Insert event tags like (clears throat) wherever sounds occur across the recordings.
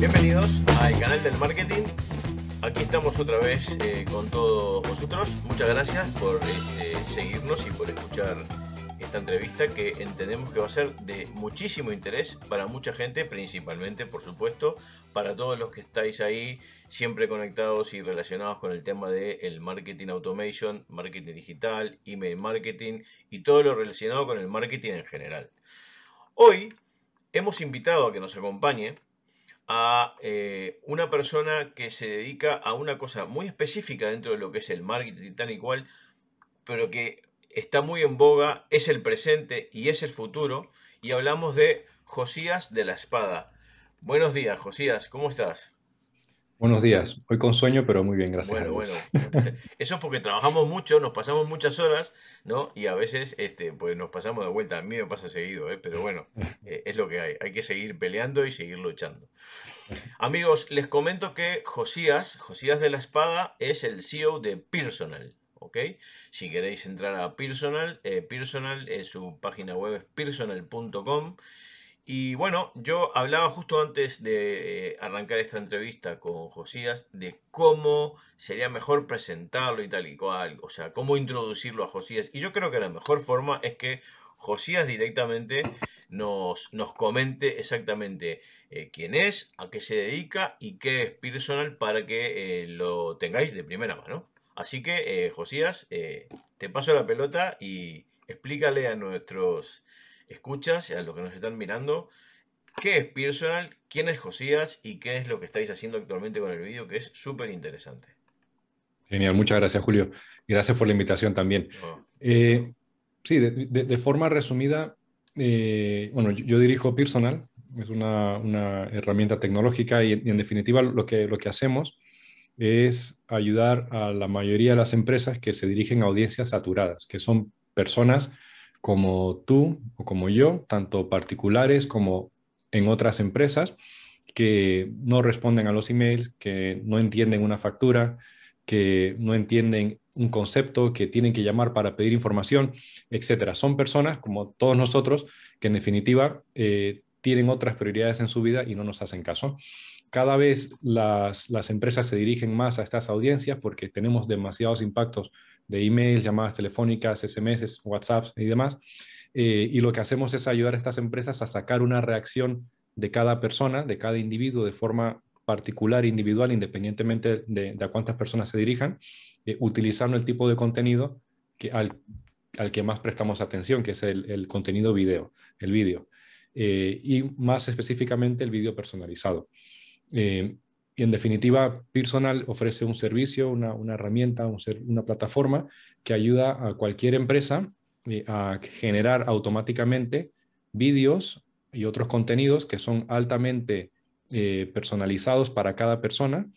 Bienvenidos al canal del marketing. Aquí estamos otra vez eh, con todos vosotros. Muchas gracias por eh, seguirnos y por escuchar esta entrevista que entendemos que va a ser de muchísimo interés para mucha gente, principalmente, por supuesto, para todos los que estáis ahí siempre conectados y relacionados con el tema del el marketing automation, marketing digital, email marketing y todo lo relacionado con el marketing en general. Hoy hemos invitado a que nos acompañe a eh, una persona que se dedica a una cosa muy específica dentro de lo que es el marketing tal y cual, pero que está muy en boga, es el presente y es el futuro, y hablamos de Josías de la Espada. Buenos días, Josías, ¿cómo estás? Buenos días, hoy con sueño, pero muy bien, gracias. Bueno, bueno, eso es porque trabajamos mucho, nos pasamos muchas horas, ¿no? Y a veces, este, pues nos pasamos de vuelta. A mí me pasa seguido, ¿eh? Pero bueno, (laughs) eh, es lo que hay. Hay que seguir peleando y seguir luchando. Amigos, les comento que Josías, Josías de la Espada, es el CEO de Personal. Si queréis entrar a Personal, eh, Personal, eh, su página web es personal.com. Y bueno, yo hablaba justo antes de eh, arrancar esta entrevista con Josías de cómo sería mejor presentarlo y tal y cual, o sea, cómo introducirlo a Josías. Y yo creo que la mejor forma es que Josías directamente nos, nos comente exactamente quién es, a qué se dedica y qué es Personal para que lo tengáis de primera mano. Así que, eh, Josías, eh, te paso la pelota y explícale a nuestros escuchas y a los que nos están mirando qué es Personal, quién es Josías y qué es lo que estáis haciendo actualmente con el vídeo, que es súper interesante. Genial, muchas gracias Julio. Gracias por la invitación también. Eh, sí, de, forma resumida, bueno, yo, dirijo Personal, es una, herramienta tecnológica y, y, en definitiva lo que, lo que hacemos es ayudar a la mayoría de las empresas que se dirigen a audiencias saturadas, que son personas como tú o como yo, tanto particulares como en otras empresas, que no responden a los emails, que no entienden una factura, que no entienden un concepto, que tienen que llamar para pedir información, etcétera. Son personas como todos nosotros que en definitiva eh, tienen otras prioridades en su vida y no nos hacen caso cada vez las, empresas se dirigen más a estas audiencias porque tenemos demasiados impactos de emails, llamadas telefónicas, SMS, WhatsApps y demás. Eh, y lo que hacemos es ayudar a estas empresas a sacar una reacción de cada persona, de cada individuo, de forma particular, individual, independientemente de, a cuántas personas se dirijan, eh, utilizando el tipo de contenido que, al, que más prestamos atención, que es el, contenido video, el vídeo. Eh, y más específicamente el vídeo personalizado. Eh, y en definitiva, Personal ofrece un servicio, una, herramienta, una plataforma que ayuda a cualquier empresa eh, a generar automáticamente vídeos y otros contenidos que son altamente eh, personalizados para cada persona,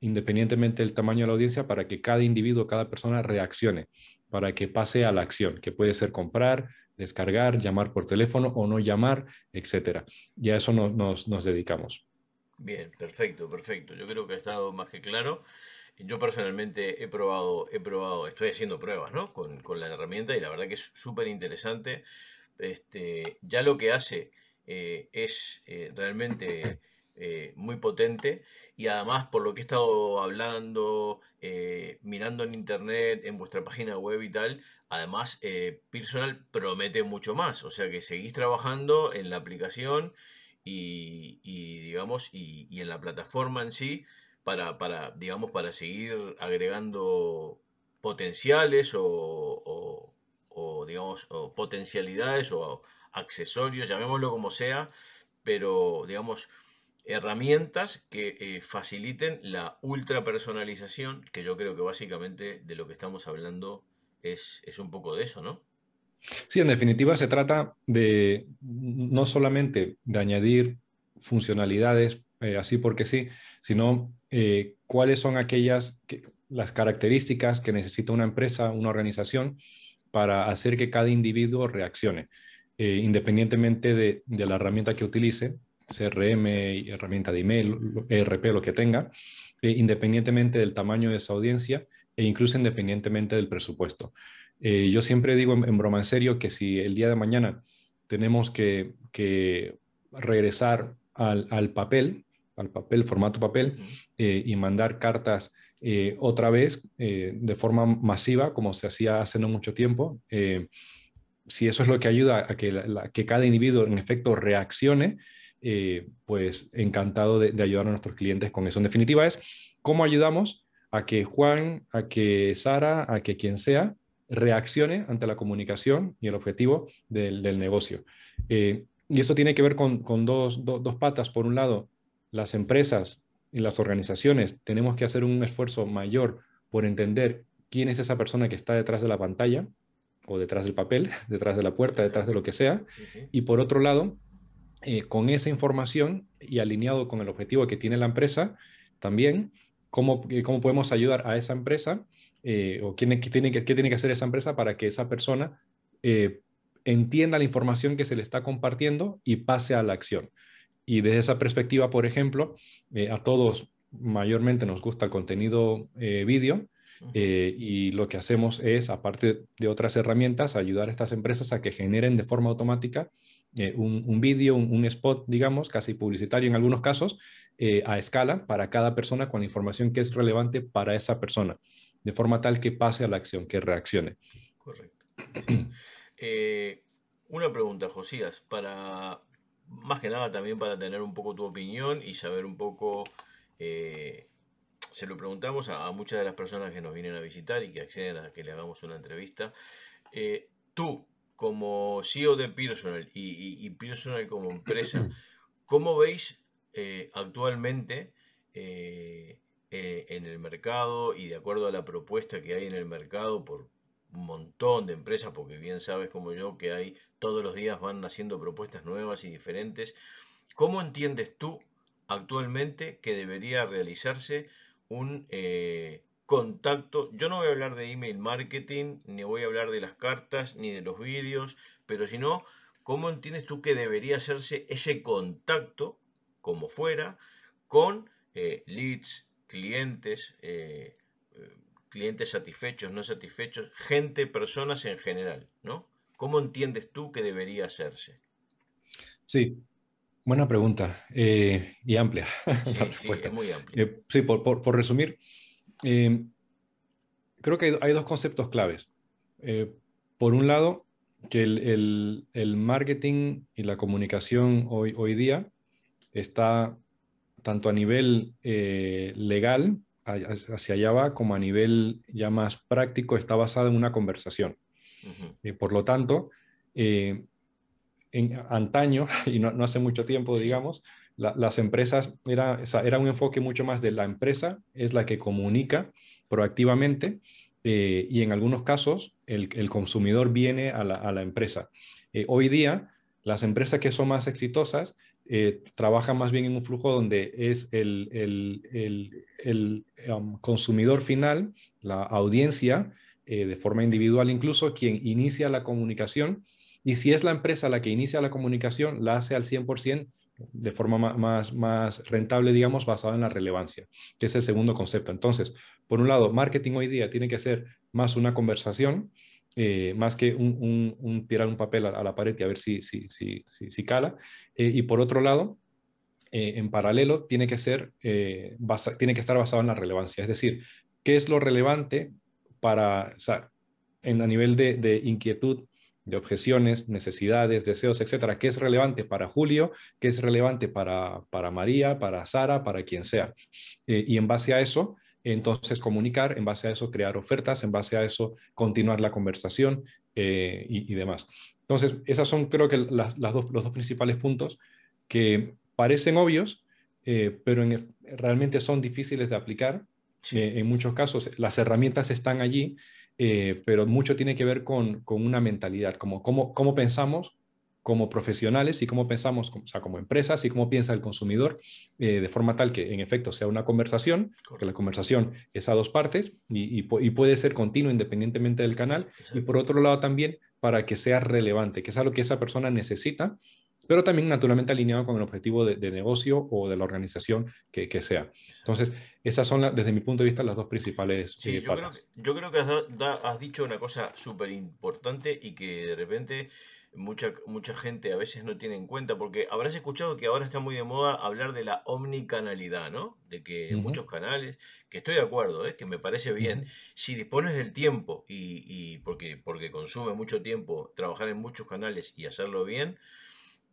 independientemente del tamaño de la audiencia, para que cada individuo, cada persona reaccione, para que pase a la acción, que puede ser comprar, descargar, llamar por teléfono o no llamar, etc. Y a eso nos dedicamos. Bien, perfecto, perfecto. Yo creo que ha estado más que claro. Yo personalmente he probado, he probado, estoy haciendo pruebas, ¿no? Con, la herramienta y la verdad que es súper interesante. Este, ya lo que hace eh, es eh, realmente eh, muy potente y además por lo que he estado hablando, mirando en internet, en vuestra página web y tal, además Personal promete mucho más. O sea que seguís trabajando en la aplicación y, digamos, y, en la plataforma en sí para, para, digamos, para seguir agregando potenciales o, digamos, potencialidades o accesorios, llamémoslo como sea, pero, digamos, herramientas que eh, faciliten la ultra personalización, que yo creo que básicamente de lo que estamos hablando es, es un poco de eso, ¿no? Sí, en definitiva se trata de no solamente de añadir funcionalidades eh, así porque sí, sino eh, cuáles son aquellas, las características que necesita una empresa, una organización para hacer que cada individuo reaccione, eh, independientemente de, la herramienta que utilice, CRM, herramienta de email, ERP, lo que tenga, independientemente del tamaño de esa audiencia e incluso independientemente del presupuesto. Eh, yo siempre digo en, broma en serio que si el día de mañana tenemos que, regresar al, papel, al papel, formato papel, eh, y mandar cartas eh, otra vez de forma masiva, como se hacía hace no mucho tiempo, si eso es lo que ayuda a que, que cada individuo en efecto reaccione, pues encantado de, de, ayudar a nuestros clientes con eso. En definitiva es cómo ayudamos a que Juan, a que Sara, a que quien sea, reaccione ante la comunicación y el objetivo del, negocio. Eh, y eso tiene que ver con, dos, patas. Por un lado, las empresas y las organizaciones tenemos que hacer un esfuerzo mayor por entender quién es esa persona que está detrás de la pantalla o detrás del papel, (laughs) detrás de la puerta, detrás de lo que sea. Y por otro lado, eh, con esa información y alineado con el objetivo que tiene la empresa, también cómo, eh, cómo podemos ayudar a esa empresa eh, o qué tiene, que, qué tiene que hacer esa empresa para que esa persona eh, entienda la información que se le está compartiendo y pase a la acción. Y desde esa perspectiva, por ejemplo, a todos mayormente nos gusta el contenido vídeo y lo que hacemos es, aparte de otras herramientas, ayudar a estas empresas a que generen de forma automática un, vídeo, un, un, spot, digamos, casi publicitario en algunos casos, eh, a escala para cada persona con la información que es relevante para esa persona, de forma tal que pase a la acción, que reaccione. Correcto. (clears throat) Eh, una pregunta, Josías, para más que nada también para tener un poco tu opinión y saber un poco, eh, se lo preguntamos a, muchas de las personas que nos vienen a visitar y que acceden a que le hagamos una entrevista. tú, como CEO de Personal y, y Personal como empresa, (clears throat) ¿cómo veis eh, actualmente eh, eh, en el mercado y de acuerdo a la propuesta que hay en el mercado por un montón de empresas, porque bien sabes como yo que hay todos los días van haciendo propuestas nuevas y diferentes. ¿Cómo entiendes tú actualmente que debería realizarse un contacto? Yo no voy a hablar de email marketing, ni voy a hablar de las cartas, ni de los vídeos, pero si no, ¿cómo entiendes tú que debería hacerse ese contacto como fuera, con eh, leads, clientes, eh, eh, clientes satisfechos, no satisfechos, gente, personas en general, ¿no? ¿Cómo entiendes tú que debería hacerse? Sí, buena pregunta y amplia. (laughs) Sí, muy amplia. sí, por, resumir, creo que hay, dos conceptos claves. por un lado, que el, marketing y la comunicación hoy, hoy día está tanto a nivel eh, legal, hacia allá va, como a nivel ya más práctico, está basada en una conversación. Eh, por lo tanto, eh, en antaño, (laughs) y no, hace mucho tiempo, digamos, las empresas, era, era un enfoque mucho más de la empresa, es la que comunica proactivamente y en algunos casos el, consumidor viene a la, a la empresa. hoy día, las empresas que son más exitosas eh, trabaja más bien en un flujo donde es el, el, um, consumidor final, la audiencia, eh, de forma individual incluso, quien inicia la comunicación. Y si es la empresa la que inicia la comunicación, la hace al 100% de forma más, más rentable, digamos, basada en la relevancia, que es el segundo concepto. Entonces, por un lado, marketing hoy día tiene que ser más una conversación, eh, más que un, tirar un papel a, la pared y a ver si, si, si, si, cala. Eh, y por otro lado, eh, en paralelo, tiene que, ser, tiene que estar basado en la relevancia. Es decir, ¿qué es lo relevante para, o en, a nivel de, de, inquietud, de objeciones, necesidades, deseos, etcétera? ¿Qué es relevante para Julio? ¿Qué es relevante para, para María, para Sara, para quien sea? y en base a eso, entonces comunicar, en base a eso crear ofertas, en base a eso continuar la conversación eh, y, demás. Entonces, esas son creo que las, dos, los dos principales puntos que parecen obvios, eh, pero realmente son difíciles de aplicar. Eh, en muchos casos las herramientas están allí, pero mucho tiene que ver con, una mentalidad, como cómo, cómo pensamos como profesionales y cómo pensamos, o sea, como empresas y cómo piensa el consumidor, eh, de forma tal que en efecto sea una conversación, porque la conversación es a dos partes y, puede ser continua independientemente del canal, y por otro lado también para que sea relevante, que es algo que esa persona necesita, pero también naturalmente alineado con el objetivo de, negocio o de la organización que, que sea. Entonces, esas son, desde mi punto de vista, las dos principales sí, yo Creo que, yo creo que has, has dicho una cosa súper importante y que de repente mucha, mucha gente a veces no tiene en cuenta, porque habrás escuchado que ahora está muy de moda hablar de la omnicanalidad, ¿no? De que muchos canales, que estoy de acuerdo, ¿eh? que me parece bien, si dispones del tiempo y, y, porque, porque consume mucho tiempo trabajar en muchos canales y hacerlo bien,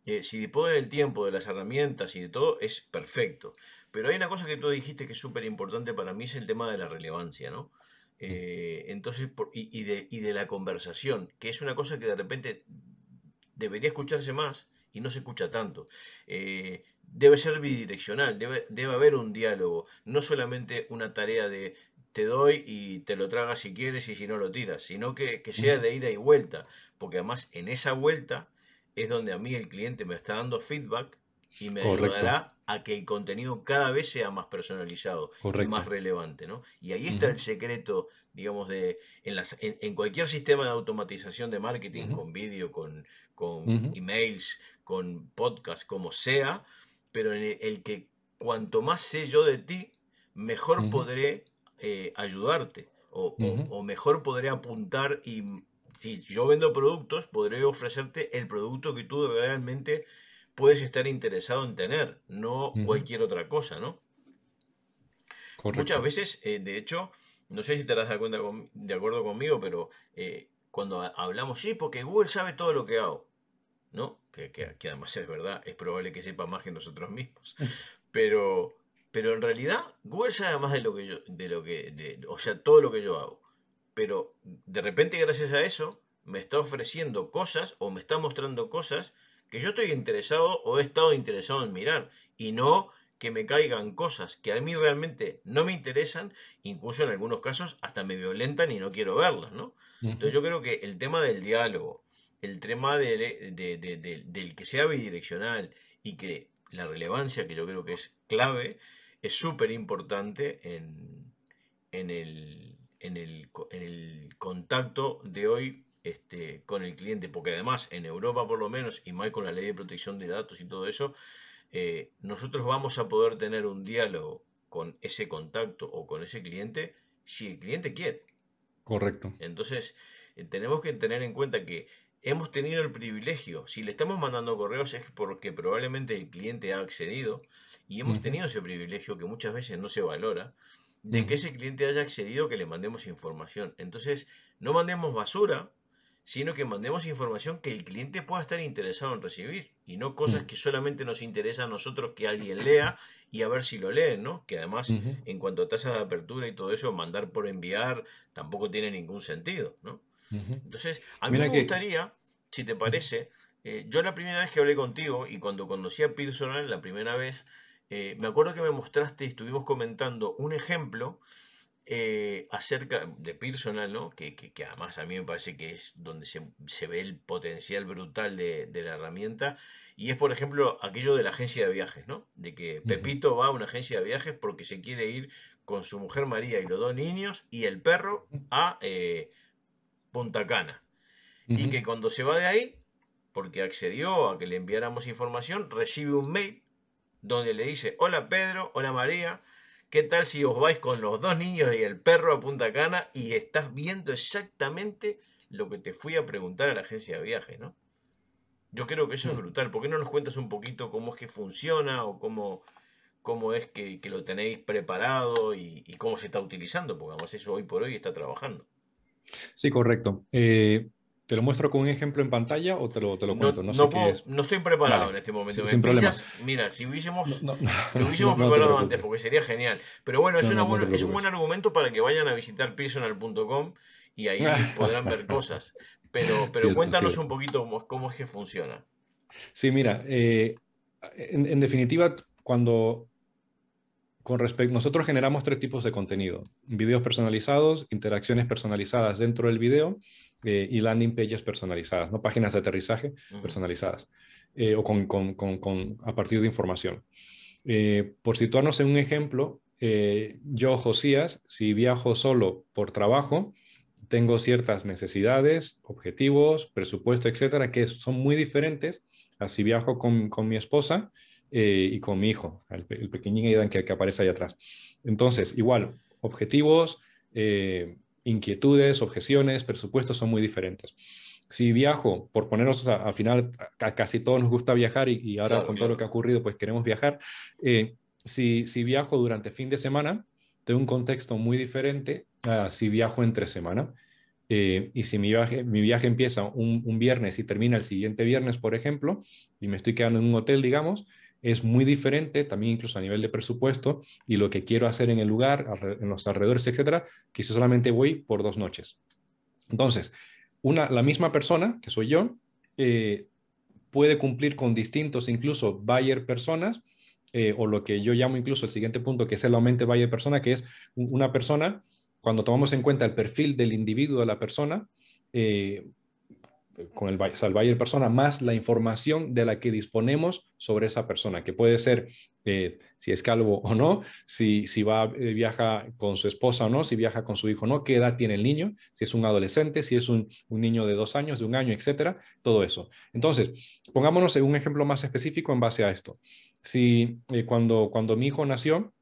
eh, si dispones del tiempo, de las herramientas y de todo, es perfecto. Pero hay una cosa que tú dijiste que es súper importante para mí, es el tema de la relevancia, ¿no? Eh, entonces, y, y, de, y de la conversación, que es una cosa que de repente debería escucharse más y no se escucha tanto. Eh, debe ser bidireccional, debe, debe haber un diálogo, no solamente una tarea de te doy y te lo tragas si quieres y si no lo tiras, sino que, sea de ida y vuelta, porque además en esa vuelta es donde a mí el cliente me está dando feedback y me ayudará a que el contenido cada vez sea más personalizado y más relevante, ¿no? Y ahí está el secreto, digamos, de en, las, en, cualquier sistema de automatización de marketing, con vídeo, con, con emails, con podcast, como sea, pero en el, que cuanto más sé yo de ti, mejor podré eh, ayudarte o, o, mejor podré apuntar y si yo vendo productos, podré ofrecerte el producto que tú realmente puedes estar interesado en tener, no cualquier otra cosa, ¿no? Muchas veces, eh, de hecho, no sé si te das de, cuenta de acuerdo conmigo, pero eh, cuando hablamos, sí, porque Google sabe todo lo que hago, ¿no? Que, que, además es verdad, es probable que sepa más que nosotros mismos. Pero, pero en realidad, Google sabe más de lo que yo, de lo que, o sea, todo lo que yo hago. Pero de repente, gracias a eso, me está ofreciendo cosas o me está mostrando cosas que yo estoy interesado o he estado interesado en mirar y no que me caigan cosas que a mí realmente no me interesan, incluso en algunos casos hasta me violentan y no quiero verlas, ¿no? Entonces yo creo que el tema del diálogo, el tema del que sea bidireccional y que la relevancia, que yo creo que es clave, es súper importante en, en, el, en, el, en el contacto de hoy este, con el cliente, porque además en Europa por lo menos, y más con la ley de protección de datos y todo eso, eh, nosotros vamos a poder tener un diálogo con ese contacto o con ese cliente si el cliente quiere. Correcto. Entonces, eh, tenemos que tener en cuenta que hemos tenido el privilegio, si le estamos mandando correos es porque probablemente el cliente ha accedido y hemos tenido ese privilegio que muchas veces no se valora, de que ese cliente haya accedido, que le mandemos información. Entonces, no mandemos basura, sino que mandemos información que el cliente pueda estar interesado en recibir y no cosas mm. que solamente nos interesa a nosotros que alguien lea y a ver si lo leen, ¿no? Que además, en cuanto a tasas de apertura y todo eso, mandar por enviar tampoco tiene ningún sentido, ¿no? Entonces, a mí me gustaría, si te parece, eh, yo la primera vez que hablé contigo y cuando conocí a Personal, la primera vez, eh, me acuerdo que me mostraste y estuvimos comentando un ejemplo eh, acerca de personal, ¿no? Que, que, además a mí me parece que es donde se, ve el potencial brutal de, la herramienta. Y es, por ejemplo, aquello de la agencia de viajes, ¿no? De que Pepito va a una agencia de viajes porque se quiere ir con su mujer María y los dos niños y el perro a eh, Punta Cana. Y que cuando se va de ahí, porque accedió a que le enviáramos información, recibe un mail donde le dice, hola Pedro, hola María, ¿Qué tal si os vais con los dos niños y el perro a Punta Cana y estás viendo exactamente lo que te fui a preguntar a la agencia de viajes, ¿no? Yo creo que eso es mm. brutal. ¿Por qué no nos cuentas un poquito cómo es que funciona o cómo, cómo es que, lo tenéis preparado y, cómo se está utilizando? Porque además eso hoy por hoy está trabajando. Sí, correcto. Eh, ¿Te lo muestro con un ejemplo en pantalla o te lo, te lo cuento? No, no, estoy preparado en este momento. Sin, problema. Mira, si hubiésemos, lo hubiésemos preparado antes, porque sería genial. Pero bueno, es, una es un buen argumento para que vayan a visitar personal.com y ahí (laughs) podrán ver cosas. Pero, pero cuéntanos un poquito cómo, es que funciona. Sí, mira, eh, en, definitiva, cuando con respecto, nosotros generamos tres tipos de contenido, videos personalizados, interacciones personalizadas dentro del video eh, y landing pages personalizadas, ¿no? páginas de aterrizaje personalizadas eh, o con, con, con, a partir de información. Eh, por situarnos en un ejemplo, yo, Josías, si viajo solo por trabajo, tengo ciertas necesidades, objetivos, presupuesto, etcétera, que son muy diferentes así viajo con, con mi esposa eh, y con mi hijo, el, pequeñín Aidan que, que, aparece ahí atrás. Entonces, igual, objetivos, eh, inquietudes, objeciones, presupuestos son muy diferentes. Si viajo, por ponernos, al final, a casi todos nos gusta viajar y, ahora con todo lo que ha ocurrido, pues queremos viajar. Eh, si, si viajo durante fin de semana, tengo un contexto muy diferente a si viajo entre semana. Eh, y si mi viaje, mi viaje empieza un, un, viernes y termina el siguiente viernes, por ejemplo, y me estoy quedando en un hotel, digamos, es muy diferente, también incluso a nivel de presupuesto, y lo que quiero hacer en el lugar, en los alrededores, etcétera, que si solamente voy por dos noches. Entonces, una, la misma persona, que soy yo, eh, puede cumplir con distintos, incluso buyer personas, eh, o lo que yo llamo incluso el siguiente punto, que es el aumento buyer persona, que es una persona cuando tomamos en cuenta el perfil del individuo de la persona, eh, con el, o buyer persona, más la información de la que disponemos sobre esa persona, que puede ser eh, si es calvo o no, si, si va, eh, viaja con su esposa o no, si viaja con su hijo o no, qué edad tiene el niño, si es un adolescente, si es un, un niño de dos años, de un año, etcétera, todo eso. Entonces, pongámonos en un ejemplo más específico en base a esto. Si cuando, cuando mi hijo nació,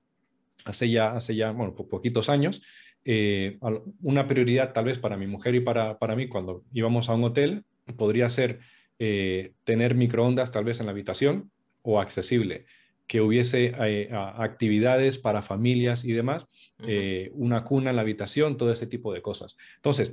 hace ya, hace ya, bueno, poquitos años, eh, una prioridad tal vez para mi mujer y para, para mí cuando íbamos a un hotel podría ser eh, tener microondas tal vez en la habitación o accesible, que hubiese eh, actividades para familias y demás, una cuna en la habitación, todo ese tipo de cosas. Entonces,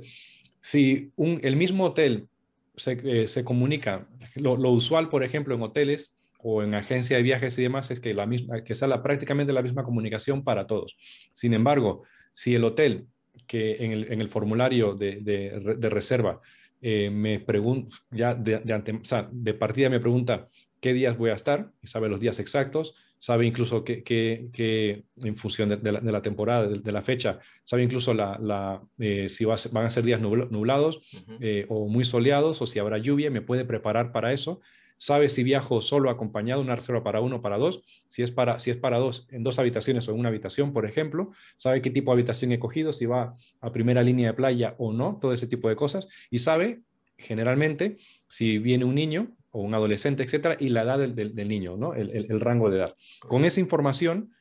si un, el mismo hotel se, se comunica, lo, lo, usual, por ejemplo, en hoteles o en agencia de viajes y demás, es que, la misma, que sea la, prácticamente la misma comunicación para todos. Sin embargo, si el hotel, que en el, formulario de, reserva eh, me pregunta, ya de, de partida me pregunta qué días voy a estar, y sabe los días exactos, sabe incluso que, en función de, la, temporada, de, la fecha, sabe incluso la, eh, si van a ser días nublados eh, o muy soleados o si habrá lluvia, me puede preparar para eso sabe si viajo solo acompañado, una reserva para uno, para dos, si es para, si es para dos, en dos habitaciones o en una habitación, por ejemplo, sabe qué tipo de habitación he cogido, si va a primera línea de playa o no, todo ese tipo de cosas, y sabe generalmente si viene un niño o un adolescente, etcétera, y la edad del, niño, ¿no? el, rango de edad. Con esa información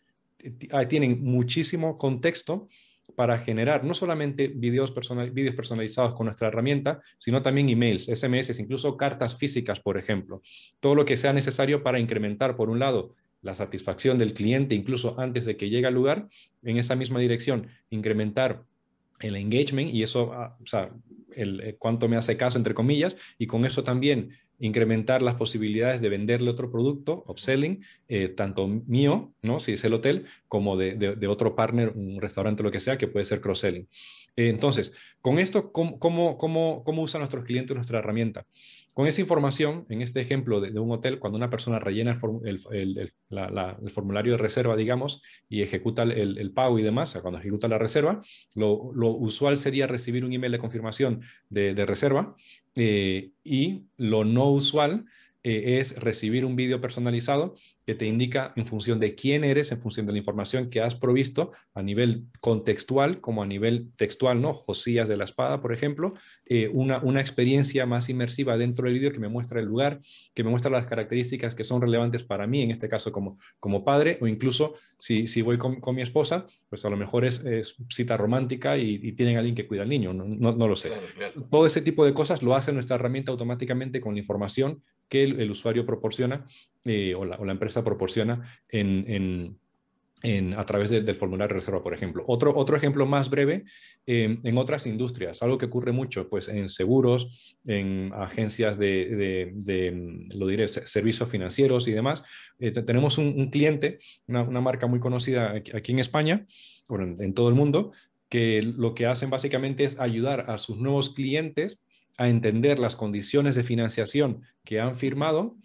tienen muchísimo contexto para generar no solamente videos, videos personalizados con nuestra herramienta, sino también emails, SMS, incluso cartas físicas, por ejemplo. Todo lo que sea necesario para incrementar, por un lado, la satisfacción del cliente, incluso antes de que llegue al lugar, en esa misma dirección, incrementar el engagement y eso, ah, o sea, el, eh, cuánto me hace caso, entre comillas, y con eso también incrementar las posibilidades de venderle otro producto, upselling, eh, tanto mío, ¿no? si es el hotel, como de, otro partner, un restaurante, lo que sea, que puede ser cross-selling. Entonces, con esto, ¿cómo, cómo, cómo, usan nuestros clientes nuestra herramienta? Con esa información, en este ejemplo de, un hotel, cuando una persona rellena el, formulario de reserva, digamos, y ejecuta el, pago y demás, o cuando ejecuta la reserva, lo, usual sería recibir un email de confirmación de, reserva eh, y lo no usual eh, es recibir un vídeo personalizado que te indica en función de quién eres, en función de la información que has provisto a nivel contextual como a nivel textual, ¿no? Josías de la espada, por ejemplo, eh, una, una experiencia más inmersiva dentro del vídeo que me muestra el lugar, que me muestra las características que son relevantes para mí, en este caso como, como padre, o incluso si, si voy con, mi esposa, pues a lo mejor es, cita romántica y, tienen a alguien que cuida al niño, no, no, lo sé. Todo ese tipo de cosas lo hace nuestra herramienta automáticamente con la información que el, usuario proporciona eh, o, la, empresa proporciona en, a través del formulario de reserva, por ejemplo. Otro, otro ejemplo más breve, em, en otras industrias, algo que ocurre mucho, pues en seguros, en agencias de, lo diré, servicios financieros y demás. Eh, tenemos un, cliente, una, marca muy conocida aquí, en España, bueno, en todo el mundo, que lo que hacen básicamente es ayudar a sus nuevos clientes a entender las condiciones de financiación que han firmado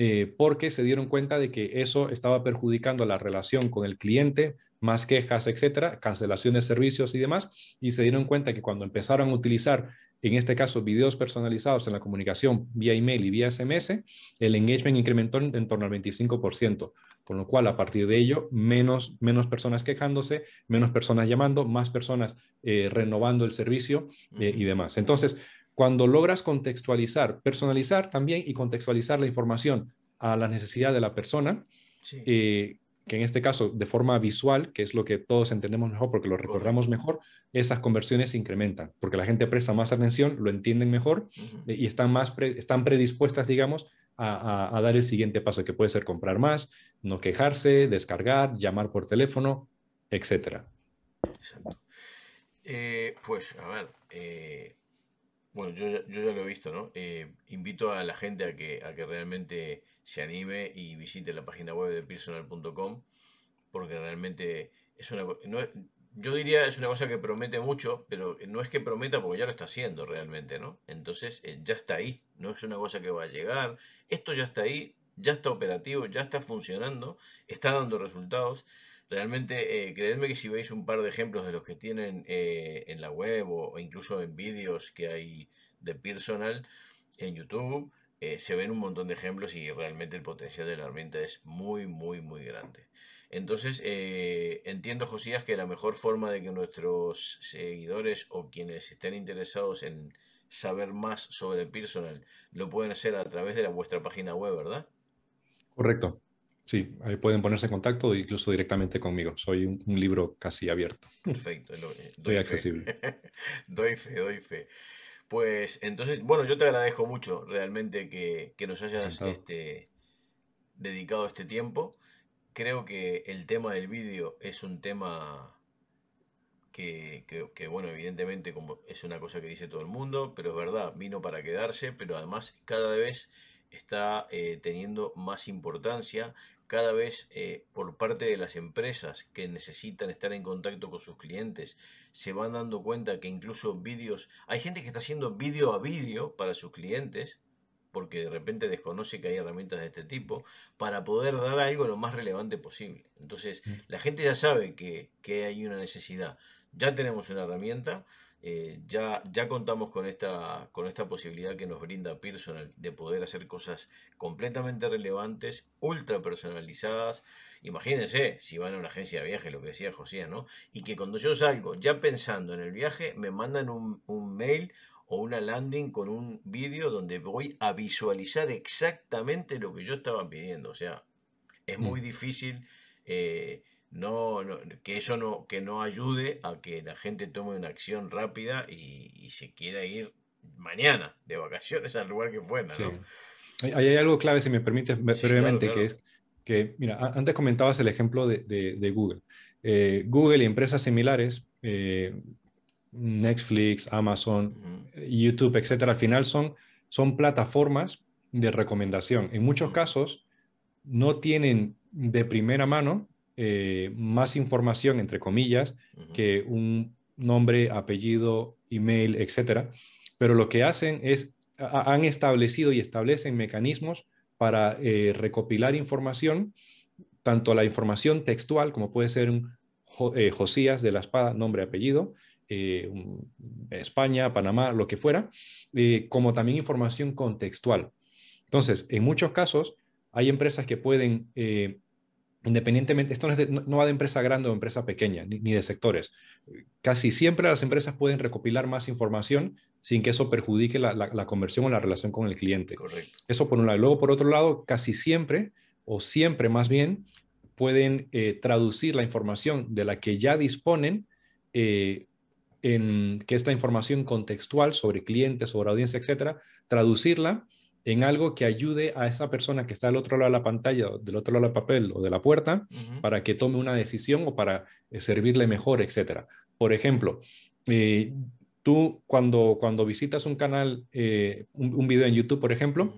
eh, porque se dieron cuenta de que eso estaba perjudicando la relación con el cliente, más quejas, etcétera, cancelación de servicios y demás, y se dieron cuenta que cuando empezaron a utilizar, en este caso, videos personalizados en la comunicación vía email y vía SMS, el engagement incrementó en, torno al 25%, con lo cual a partir de ello, menos, menos personas quejándose, menos personas llamando, más personas eh, renovando el servicio eh, y demás. Entonces, cuando logras contextualizar, personalizar también y contextualizar la información a la necesidad de la persona, eh, que en este caso de forma visual, que es lo que todos entendemos mejor porque lo recordamos mejor, esas conversiones se incrementan, porque la gente presta más atención, lo entienden mejor y están, más están predispuestas, digamos, a, dar el siguiente paso, que puede ser comprar más, no quejarse, descargar, llamar por teléfono, etc. Exacto. Eh, pues, a ver, eh, bueno, yo, yo, ya lo he visto, ¿no? Eh, invito a la gente a que, a que realmente se anime y visite la página web de personal.com porque realmente es una no, yo diría es una cosa que promete mucho, pero no es que prometa porque ya lo está haciendo realmente, ¿no? Entonces eh, ya está ahí, no es una cosa que va a llegar, esto ya está ahí, ya está operativo, ya está funcionando, está dando resultados. Realmente, eh, creedme que si veis un par de ejemplos de los que tienen eh, en la web o, incluso en vídeos que hay de personal en YouTube, eh, se ven un montón de ejemplos y realmente el potencial de la herramienta es muy, muy, muy grande. Entonces, entiendo, Josías, que la mejor forma de que nuestros seguidores o quienes estén interesados en saber más sobre personal lo pueden hacer a través de vuestra página web, ¿verdad? Correcto. Sí, ahí pueden ponerse en contacto incluso directamente conmigo. Soy un, libro casi abierto. Perfecto. Eh, doy accesible. (laughs) doy fe, doy fe. Pues entonces, bueno, yo te agradezco mucho realmente que, nos hayas este, dedicado este tiempo. Creo que el tema del vídeo es un tema que, bueno, evidentemente como es una cosa que dice todo el mundo, pero es verdad, vino para quedarse, pero además cada vez está eh, teniendo más importancia cada vez eh, por parte de las empresas que necesitan estar en contacto con sus clientes, se van dando cuenta que incluso vídeos, hay gente que está haciendo vídeo a vídeo para sus clientes, porque de repente desconoce que hay herramientas de este tipo, para poder dar algo lo más relevante posible. Entonces, mm. la gente ya sabe que, que hay una necesidad. Ya tenemos una herramienta, eh, ya, ya contamos con esta, con esta posibilidad que nos brinda Personal de poder hacer cosas completamente relevantes, ultra personalizadas. Imagínense si van a una agencia de viaje, lo que decía José, ¿no? Y que cuando yo salgo ya pensando en el viaje, me mandan un, mail o una landing con un vídeo donde voy a visualizar exactamente lo que yo estaba pidiendo. O sea, es muy mm. difícil eh, no, que eso no, que no ayude a que la gente tome una acción rápida y, se quiera ir mañana de vacaciones al lugar que fuera. Hay, hay, algo clave, si me permite brevemente, que es que, mira, antes comentabas el ejemplo de, Google. Eh, Google y empresas similares, eh, Netflix, Amazon, YouTube, etcétera, al final son, son plataformas de recomendación. En muchos casos no tienen de primera mano eh, más información, entre comillas, que un nombre, apellido, email, etcétera. Pero lo que hacen es, han establecido y establecen mecanismos para eh, recopilar información, tanto la información textual, como puede ser un eh, Josías de la Espada, nombre, apellido, España, Panamá, lo que fuera, como también información contextual. Entonces, en muchos casos, hay empresas que pueden independientemente, esto no, va de empresa grande o empresa pequeña, ni, de sectores. Casi siempre las empresas pueden recopilar más información sin que eso perjudique la, conversión o la relación con el cliente. Eso por un lado. Luego, por otro lado, casi siempre, o siempre más bien, pueden eh, traducir la información de la que ya disponen eh, en que esta información contextual sobre clientes, sobre audiencia, etcétera, traducirla en algo que ayude a esa persona que está al otro lado de la pantalla, del otro lado del papel o de la puerta, para que tome una decisión o para eh, servirle mejor, etc. Por ejemplo, eh, tú cuando, cuando visitas un canal, eh, un, video en YouTube, por ejemplo,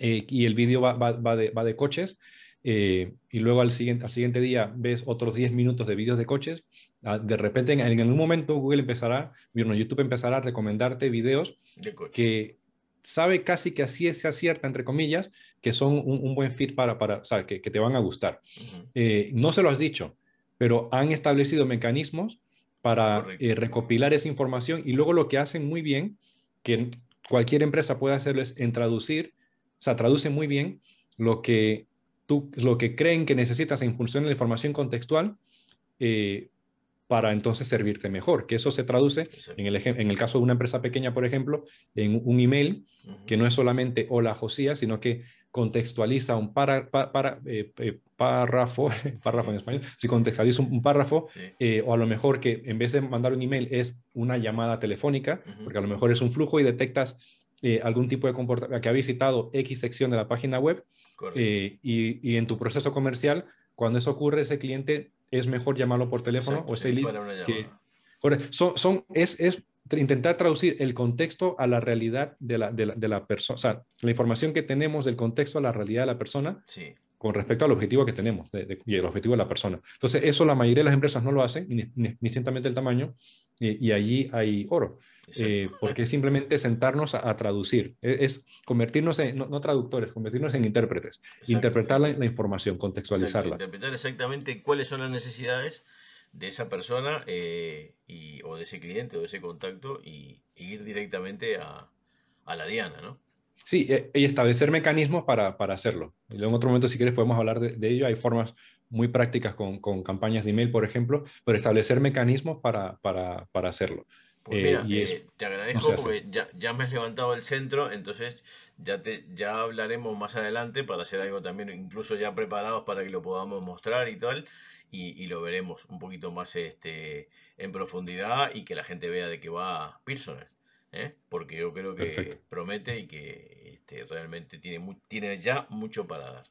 y el video va, va, de, va de, coches, y luego al siguiente, al siguiente día ves otros 10 minutos de vídeos de coches, ah, de repente en, en algún momento Google empezará, bueno, YouTube empezará a recomendarte videos que sabe casi que así se acierta, entre comillas, que son un, buen fit para, para o sea, que, te van a gustar. Eh, no se lo has dicho, pero han establecido mecanismos para eh, recopilar esa información y luego lo que hacen muy bien, que cualquier empresa puede hacerlo es en traducir, o sea, traduce muy bien lo que, tú, lo que creen que necesitas en función de la información contextual, eh, para entonces servirte mejor, que eso se traduce, en el, en el caso de una empresa pequeña, por ejemplo, en un email que no es solamente hola Josías, sino que contextualiza un para, para, eh, eh, párrafo, (laughs) párrafo en español, si contextualiza un, párrafo, eh, o a lo mejor que en vez de mandar un email es una llamada telefónica, porque a lo mejor es un flujo y detectas algún tipo de comportamiento que ha visitado X sección de la página web y, y, en tu proceso comercial, cuando eso ocurre, ese cliente es mejor llamarlo por teléfono o ese lead que, son, son, es, es intentar traducir el contexto a la realidad de la, de la, de la persona, o sea, la información que tenemos del contexto a la realidad de la persona sí. con respecto al objetivo que tenemos y el objetivo de la persona. Entonces, eso la mayoría de las empresas no lo hacen, ni, ni, el tamaño, y, allí hay oro. Eh, porque es simplemente sentarnos a, traducir, e, es, convertirnos en, no, traductores, convertirnos en intérpretes, interpretar la, información, contextualizarla. interpretar exactamente cuáles son las necesidades de esa persona eh, y, o de ese cliente o de ese contacto y, ir directamente a, a, la diana, ¿no? Sí, e, y establecer mecanismos para, para hacerlo. Y luego en otro momento, si quieres, podemos hablar de, ello. Hay formas muy prácticas con, con, campañas de email, por ejemplo, pero establecer mecanismos para, para, para hacerlo. Pues mira, eh, y eh, te agradezco porque ya, ya, me has levantado el centro, entonces ya, te, ya hablaremos más adelante para hacer algo también, incluso ya preparados para que lo podamos mostrar y tal y, lo veremos un poquito más este, en profundidad y que la gente vea de qué va Pearson. ¿eh? Porque yo creo que promete y que este, realmente tiene, tiene ya mucho para dar.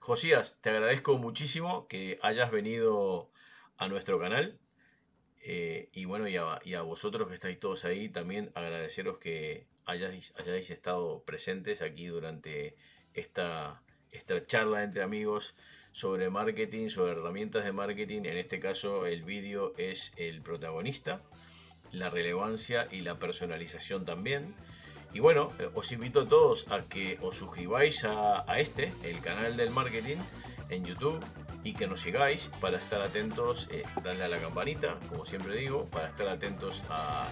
Josías, te agradezco muchísimo que hayas venido a nuestro canal. Eh, y bueno, y a, vosotros que estáis todos ahí, también agradeceros que hayáis, estado presentes aquí durante esta, esta charla entre amigos sobre marketing, sobre herramientas de marketing. En este caso el vídeo es el protagonista, la relevancia y la personalización también. Y bueno, eh, os invito a todos a que os suscribáis a, este, el canal del marketing, en YouTube y que nos sigáis para estar atentos, eh, darle a la campanita, como siempre digo, para estar atentos a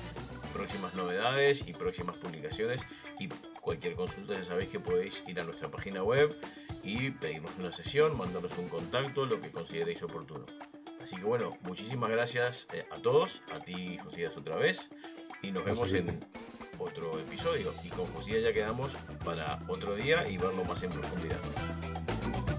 próximas novedades y próximas publicaciones y cualquier consulta ya sabéis que podéis ir a nuestra página web y pedirnos una sesión, mandarnos un contacto, lo que consideréis oportuno. Así que bueno, muchísimas gracias eh, a todos, a ti Josías otra vez y nos vemos en otro episodio. Y con Josías ya quedamos para otro día y verlo más en profundidad.